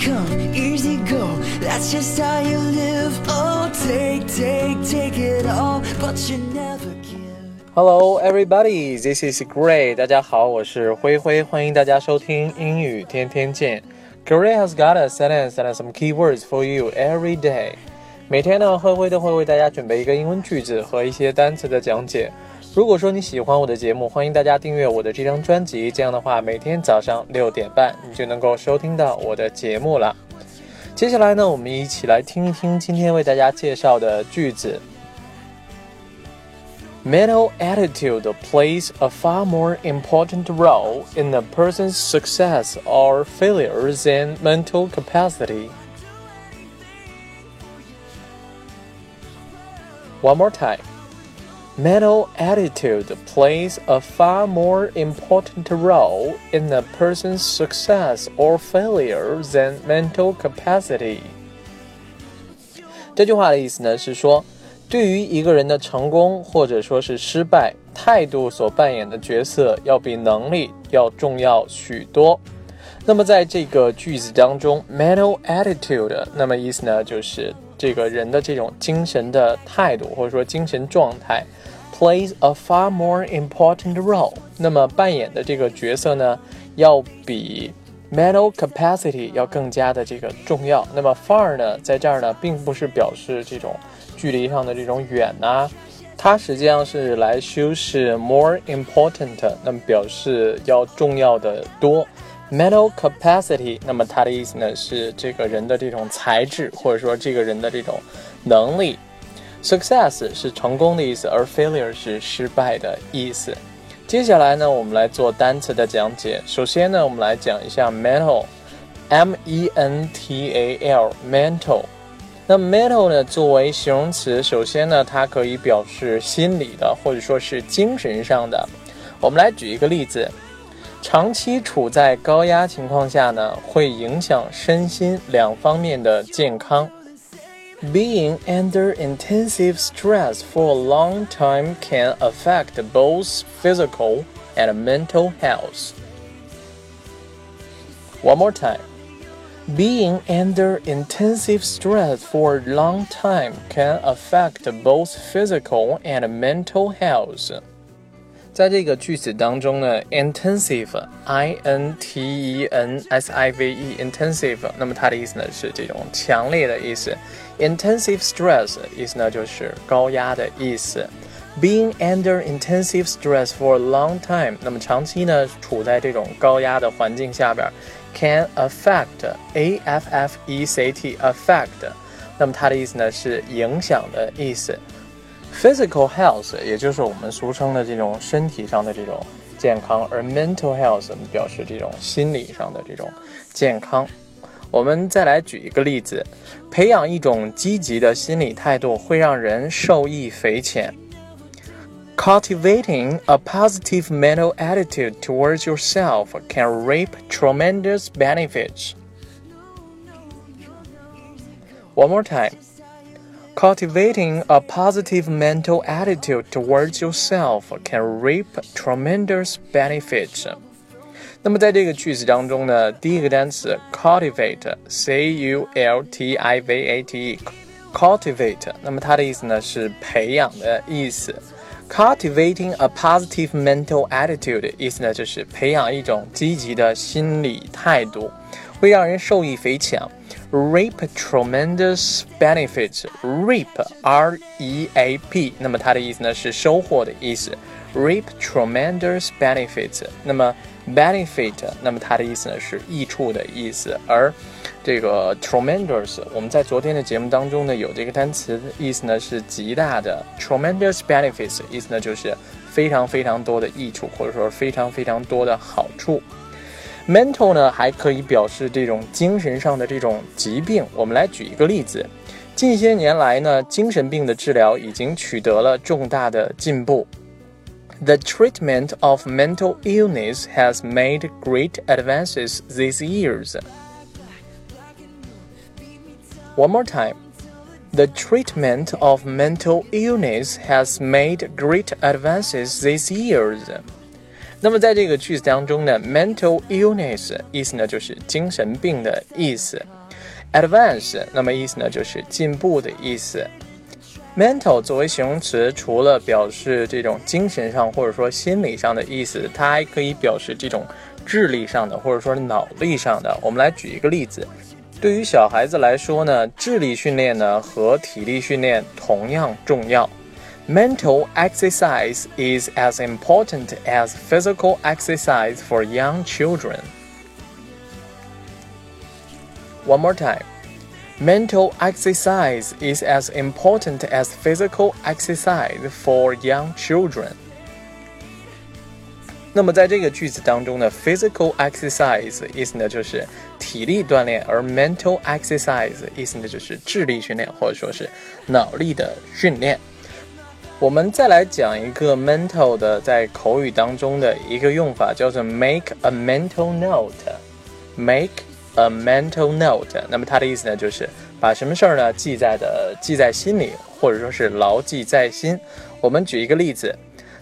come, easy go. That's just how you live. Oh, take, take, take it all, but you never give. Hello, everybody. This is Gray. 大家好，我是灰灰，欢迎大家收听英语天天见。Gray has got a sentence and some keywords for you every day. 每天呢，灰灰都会为大家准备一个英文句子和一些单词的讲解。如果说你喜欢我的节目，欢迎大家订阅我的这张专辑。这样的话，每天早上六点半，你就能够收听到我的节目了。接下来呢，我们一起来听一听今天为大家介绍的句子。Mental attitude plays a far more important role in a person's success or failure than mental capacity. One more time. Mental attitude plays a far more important role in a person's success or failure than mental capacity. 这句话的意思呢是说，对于一个人的成功或者说是失败，态度所扮演的角色要比能力要重要许多。那么在这个句子当中，mental attitude，那么意思呢就是这个人的这种精神的态度或者说精神状态。Plays a far more important role。那么扮演的这个角色呢，要比 mental capacity 要更加的这个重要。那么 far 呢，在这儿呢，并不是表示这种距离上的这种远呐、它实际上是来修饰 more important，那么表示要重要的多。mental capacity，那么它的意思呢是这个人的这种才智，或者说这个人的这种能力。Success 是成功的意思，而 failure 是失败的意思。接下来呢，我们来做单词的讲解。首先呢，我们来讲一下 mental，M-E-N-T-A-L，mental。那 mental 呢，作为形容词，首先呢，它可以表示心理的，或者说是精神上的。我们来举一个例子：长期处在高压情况下呢，会影响身心两方面的健康。Being under intensive stress for a long time can affect both physical and mental health. One more time. Being under intensive stress for a long time can affect both physical and mental health. 在这个句子当中呢，intensive，i n t e n s i v e，intensive，那么它的意思呢是这种强烈的意思。intensive stress 意思呢就是高压的意思。Being under intensive stress for a long time，那么长期呢处在这种高压的环境下边，can affect a f f e c t affect，那么它的意思呢是影响的意思。 Physical health，也就是我们俗称的这种身体上的这种健康，而 mental health 表示这种心理上的这种健康。我们再来举一个例子，培养一种积极的心理态度会让人受益匪浅。Cultivating a positive mental attitude towards yourself can reap tremendous benefits. One more time. Cultivating a positive mental attitude towards yourself can reap tremendous benefits. 那么在这个句子当中呢，第一个单词 cultivate，c u l t i v a t e，cultivate，那么它的意思呢是培养的意思。Cultivating a positive mental attitude，意思呢就是培养一种积极的心理态度， 会让人受益匪浅。reap tremendous benefits. reap r e a p，那么它的意思呢是收获的意思。reap tremendous benefits，那么 benefit，那么它的意思呢是益处的意思。而这个 tremendous，我们在昨天的节目当中呢有这个单词，意思呢是极大的。tremendous benefits，意思呢就是非常非常多的益处，或者说非常非常多的好处。mental 呢，还可以表示这种精神上的这种疾病。我们来举一个例子，近些年来呢，精神病的治疗已经取得了重大的进步。The treatment of mental illness has made great advances these years. One more time. The treatment of mental illness has made great advances these years. 那么在这个句子当中呢，mental illness 意思呢就是精神病的意思，advance 那么意思呢就是进步的意思。mental 作为形容词，除了表示这种精神上或者说心理上的意思，它还可以表示这种智力上的或者说脑力上的。我们来举一个例子，对于小孩子来说呢，智力训练呢和体力训练同样重要。Mental exercise is as important as physical exercise for young children. One more time. Mental exercise is as important as physical exercise for young children. 那么在这个句子当中呢，physical exercise 意思呢就是体力锻炼，而 mental exercise 意思呢就是智力训练或者说是脑力的训练。 我们再来讲一个 mental 的在口语当中的一个用法，叫做 make a mental note。make A mental note，那么它的意思呢，就是把什么事儿呢记在的记在心里，或者说是牢记在心。我们举一个例子，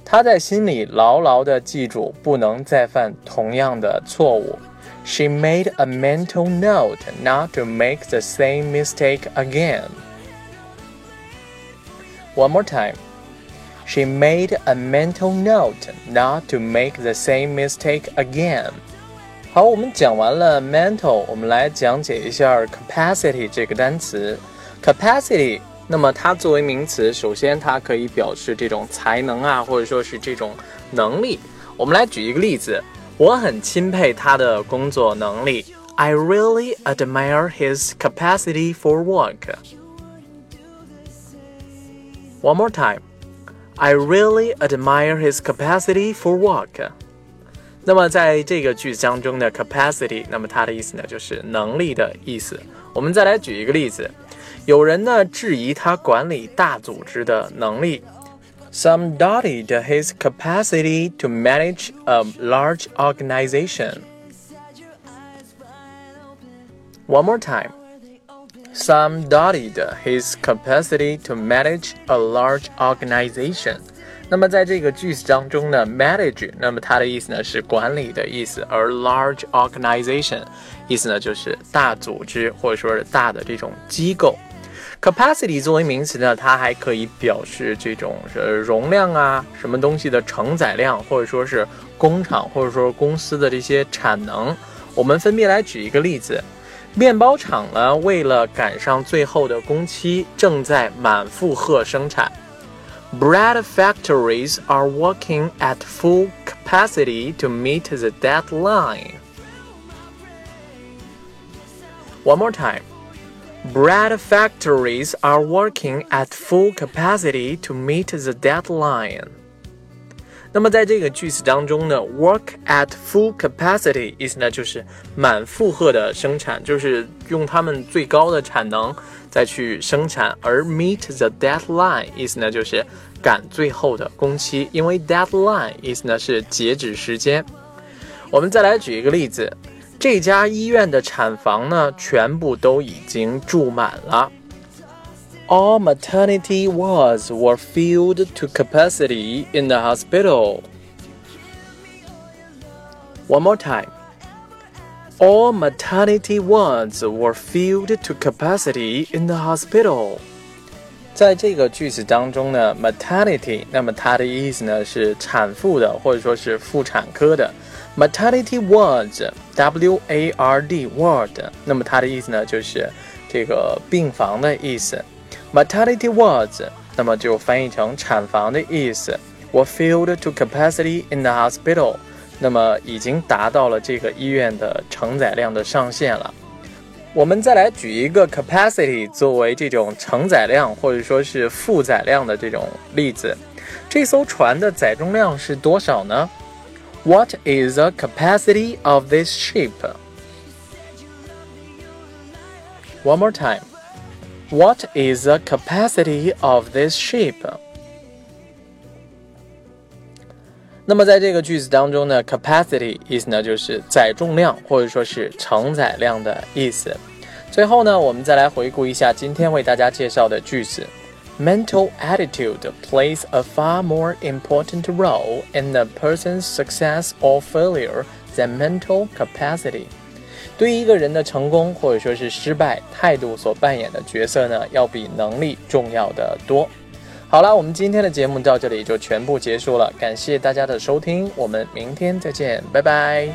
他在心里牢牢地记住不能再犯同样的错误。She made a mental note not to make the same mistake again. One more time. She made a mental note not to make the same mistake again. 好，我们讲完了 mental，我们来讲解一下 capacity 这个单词。capacity，那么它作为名词，首先它可以表示这种才能啊，或者说是这种能力。我们来举一个例子，我很钦佩他的工作能力。I really admire his capacity for work. One more time. I really admire his capacity for work. 那么在这个句子当中的 capacity，那么它的意思呢就是能力的意思。我们再来举一个例子，有人呢质疑他管理大组织的能力。Some doubted his capacity to manage a large organization. One more time. Some doubted his capacity to manage a large organization. 那么在这个句子当中呢，manage，那么它的意思呢是管理的意思，而 large organization 意思呢就是大组织或者说是大的这种机构。capacity 作为名词呢，它还可以表示这种呃容量啊，什么东西的承载量，或者说是工厂或者说公司的这些产能。我们分别来举一个例子，面包厂呢为了赶上最后的工期，正在满负荷生产。Bread factories are working at full capacity to meet the deadline. One more time. Bread factories are working at full capacity to meet the deadline. 那么在这个句子当中呢，work at full capacity 意思呢就是满负荷的生产，就是用他们最高的产能再去生产。而 meet the deadline 意思呢就是赶最后的工期，因为 deadline 意思呢是截止时间。我们再来举一个例子，这家医院的产房呢全部都已经住满了。All maternity wards were filled to capacity in the hospital. One more time. All maternity wards were filled to capacity in the hospital. 在这个句子当中呢，maternity，那么它的意思呢是产妇的，或者说是妇产科的。maternity wards，W A R D ward，那么它的意思呢就是这个病房的意思。 Maternity wards，那么就翻译成产房的意思。were filled to capacity in the hospital，那么已经达到了这个医院的承载量的上限了。我们再来举一个 capacity 作为这种承载量或者说是负载量的这种例子。这艘船的载重量是多少呢？What is the capacity of this ship? One more time. What is the capacity of this ship? 那么在这个句子当中呢，capacity 意思呢就是载重量或者说是承载量的意思。最后呢，我们再来回顾一下今天为大家介绍的句子 mental attitude plays a far more important role in a person's success or failure than mental capacity. 对于一个人的成功或者说是失败，态度所扮演的角色呢，要比能力重要的多。好了，我们今天的节目到这里就全部结束了，感谢大家的收听，我们明天再见，拜拜。